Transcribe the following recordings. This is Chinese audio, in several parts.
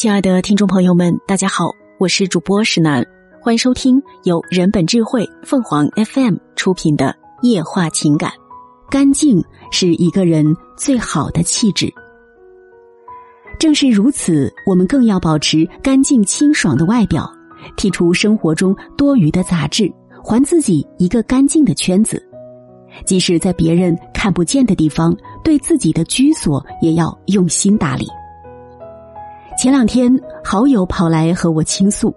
亲爱的听众朋友们，大家好，我是主播石楠，欢迎收听由人本智慧凤凰 FM 出品的《夜话情感》。干净是一个人最好的气质。正是如此，我们更要保持干净清爽的外表，剔除生活中多余的杂质，还自己一个干净的圈子。即使在别人看不见的地方，对自己的居所也要用心打理。前两天，好友跑来和我倾诉，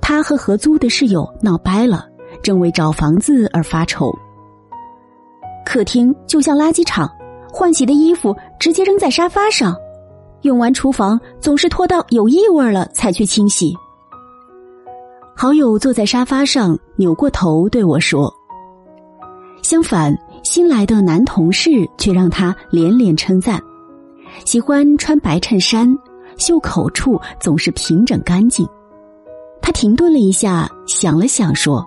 他和合租的室友闹掰了，正为找房子而发愁。客厅就像垃圾场，换洗的衣服直接扔在沙发上，用完厨房总是拖到有异味了才去清洗。好友坐在沙发上，扭过头对我说：“相反，新来的男同事却让他连连称赞，喜欢穿白衬衫。”袖口处总是平整干净。他停顿了一下，想了想说：“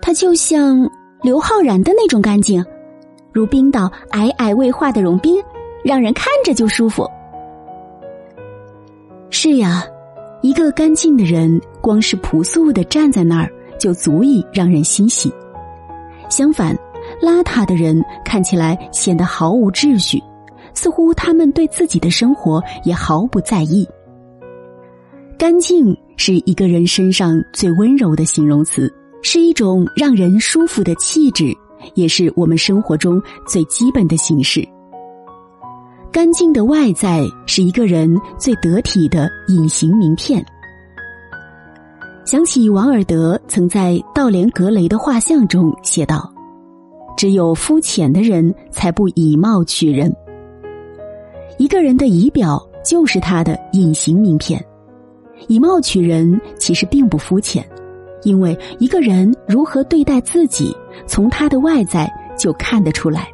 他就像刘昊然的那种干净，如冰岛皑皑未化的融冰，让人看着就舒服。”是呀，一个干净的人，光是朴素的站在那儿，就足以让人欣喜。相反，邋遢的人看起来显得毫无秩序。似乎他们对自己的生活也毫不在意。干净是一个人身上最温柔的形容词，是一种让人舒服的气质，也是我们生活中最基本的形式。干净的外在是一个人最得体的隐形名片。想起王尔德曾在《道连格雷的画像》中写道：“只有肤浅的人才不以貌取人。”一个人的仪表就是他的隐形名片，以貌取人其实并不肤浅，因为一个人如何对待自己，从他的外在就看得出来。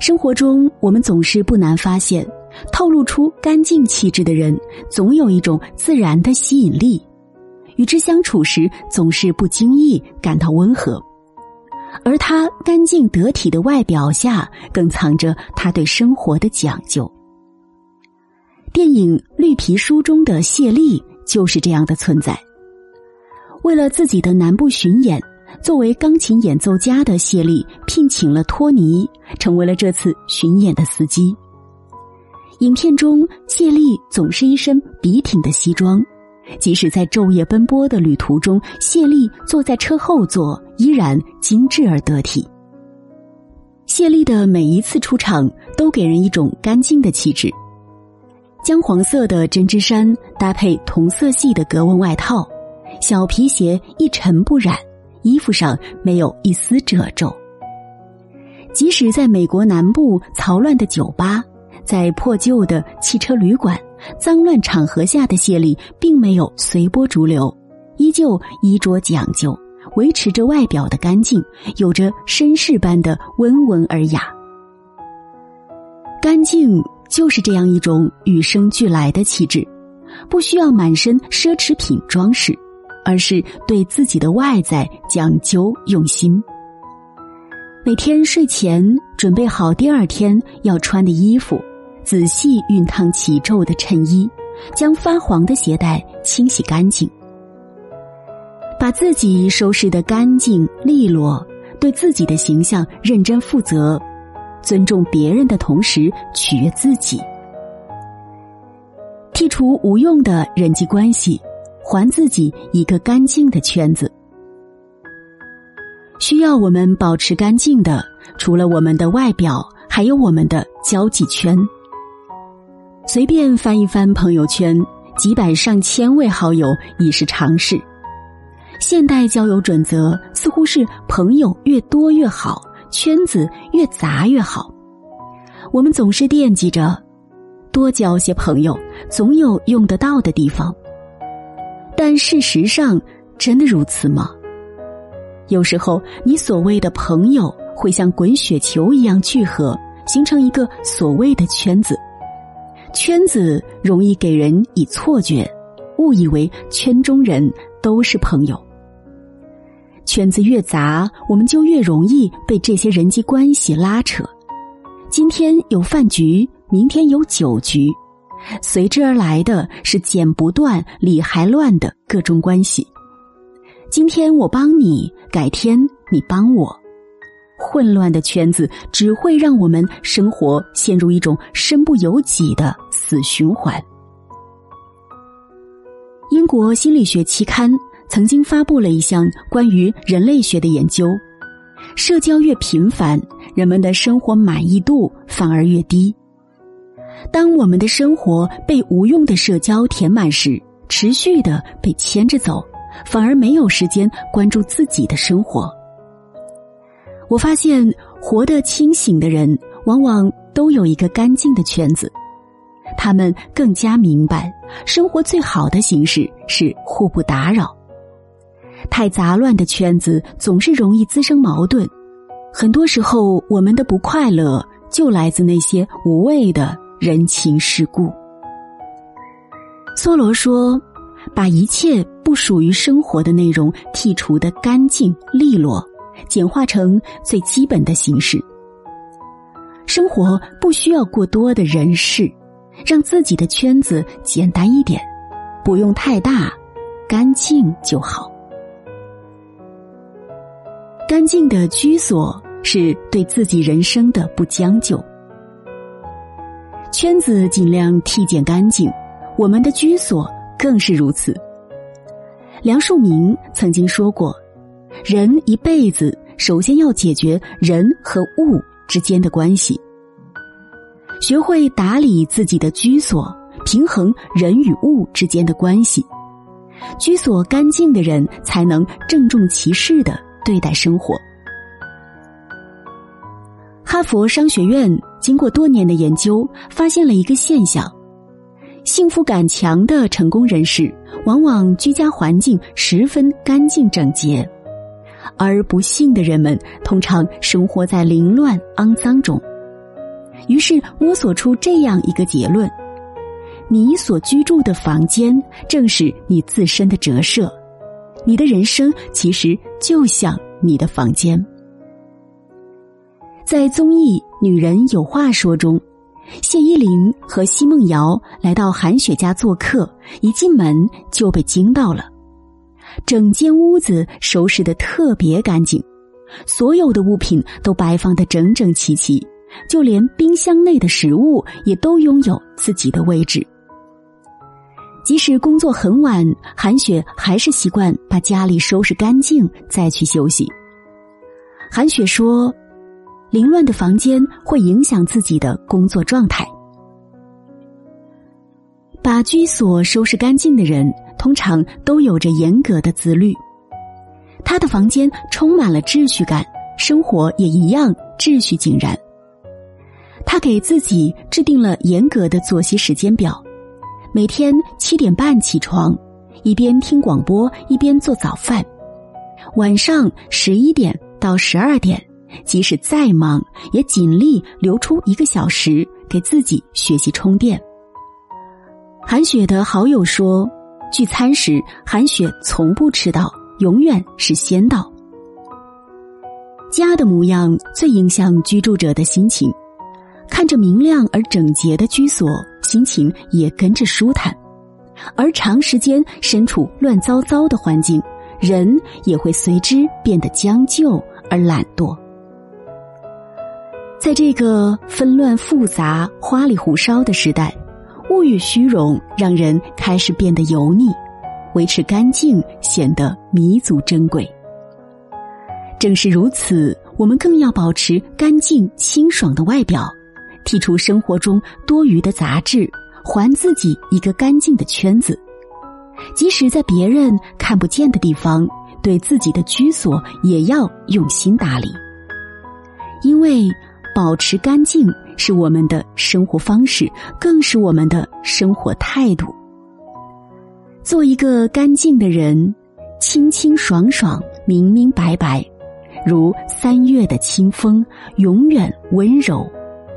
生活中，我们总是不难发现，透露出干净气质的人，总有一种自然的吸引力，与之相处时总是不经意感到温和。而他干净得体的外表下，更藏着他对生活的讲究。电影《绿皮书》中的谢丽就是这样的存在。为了自己的南部巡演，作为钢琴演奏家的谢丽聘请了托尼，成为了这次巡演的司机。影片中，谢丽总是一身笔挺的西装。即使在昼夜奔波的旅途中，谢丽坐在车后座，依然精致而得体。谢丽的每一次出场都给人一种干净的气质，姜黄色的针织衫搭配同色系的格纹外套，小皮鞋一尘不染，衣服上没有一丝褶皱。即使在美国南部嘈乱的酒吧，在破旧的汽车旅馆。脏乱场合下的谢丽并没有随波逐流，依旧衣着讲究，维持着外表的干净，有着绅士般的温文尔雅。干净就是这样一种与生俱来的气质，不需要满身奢侈品装饰，而是对自己的外在讲究用心。每天睡前准备好第二天要穿的衣服。仔细熨烫起皱的衬衣，将发黄的鞋带清洗干净，自己收拾的干净利落，对自己的形象认真负责，尊重别人的同时取悦自己，剔除无用的人际关系，还自己一个干净的圈子。需要我们保持干净的，除了我们的外表，还有我们的交际圈。随便翻一翻朋友圈，几百上千位好友已是常事。现代交友准则似乎是朋友越多越好，圈子越杂越好。我们总是惦记着多交些朋友，总有用得到的地方。但事实上，真的如此吗？有时候，你所谓的朋友会像滚雪球一样聚合，形成一个所谓的圈子。圈子容易给人以错觉，误以为圈中人都是朋友。圈子越杂，我们就越容易被这些人际关系拉扯。今天有饭局，明天有酒局，随之而来的是剪不断、理还乱的各种关系。今天我帮你，改天你帮我，混乱的圈子只会让我们生活陷入一种身不由己的死循环。英国心理学期刊曾经发布了一项关于人类学的研究：社交越频繁，人们的生活满意度反而越低。当我们的生活被无用的社交填满时，持续的被牵着走。反而没有时间关注自己的生活。我发现，活得清醒的人往往都有一个干净的圈子，他们更加明白，生活最好的形式是互不打扰。太杂乱的圈子总是容易滋生矛盾，很多时候我们的不快乐就来自那些无谓的人情世故。梭罗说。把一切不属于生活的内容剔除的干净利落，简化成最基本的形式。生活不需要过多的人事，让自己的圈子简单一点，不用太大，干净就好。干净的居所是对自己人生的不将就，圈子尽量剔减干净，我们的居所。更是如此。梁漱溟曾经说过：“人一辈子首先要解决人和物之间的关系，学会打理自己的居所，平衡人与物之间的关系。居所干净的人，才能郑重其事的对待生活。”哈佛商学院经过多年的研究，发现了一个现象。幸福感强的成功人士，往往居家环境十分干净整洁，而不幸的人们通常生活在凌乱肮脏中。于是摸索出这样一个结论：你所居住的房间正是你自身的折射，你的人生其实就像你的房间。在综艺《女人有话说》中。谢依霖和奚梦瑶来到韩雪家做客，一进门就被惊到了。整间屋子收拾的特别干净，所有的物品都摆放的整整齐齐，就连冰箱内的食物也都拥有自己的位置。即使工作很晚，韩雪还是习惯把家里收拾干净再去休息。韩雪说。凌乱的房间会影响自己的工作状态。把居所收拾干净的人，通常都有着严格的自律。他的房间充满了秩序感，生活也一样秩序井然。他给自己制定了严格的作息时间表，每天七点半起床，一边听广播一边做早饭，晚上十一点到十二点。即使再忙，也尽力留出一个小时给自己学习充电。韩雪的好友说，聚餐时韩雪从不迟到，永远是先到。家的模样最影响居住者的心情，看着明亮而整洁的居所，心情也跟着舒坦；而长时间身处乱糟糟的环境，人也会随之变得将就而懒惰。在这个纷乱复杂、花里胡哨的时代，物欲虚荣让人开始变得油腻，维持干净显得弥足珍贵。正是如此，我们更要保持干净清爽的外表，剔除生活中多余的杂质，还自己一个干净的圈子。即使在别人看不见的地方，对自己的居所也要用心打理，因为。保持干净是我们的生活方式，更是我们的生活态度。做一个干净的人，清清爽爽、明明白白，如三月的清风，永远温柔，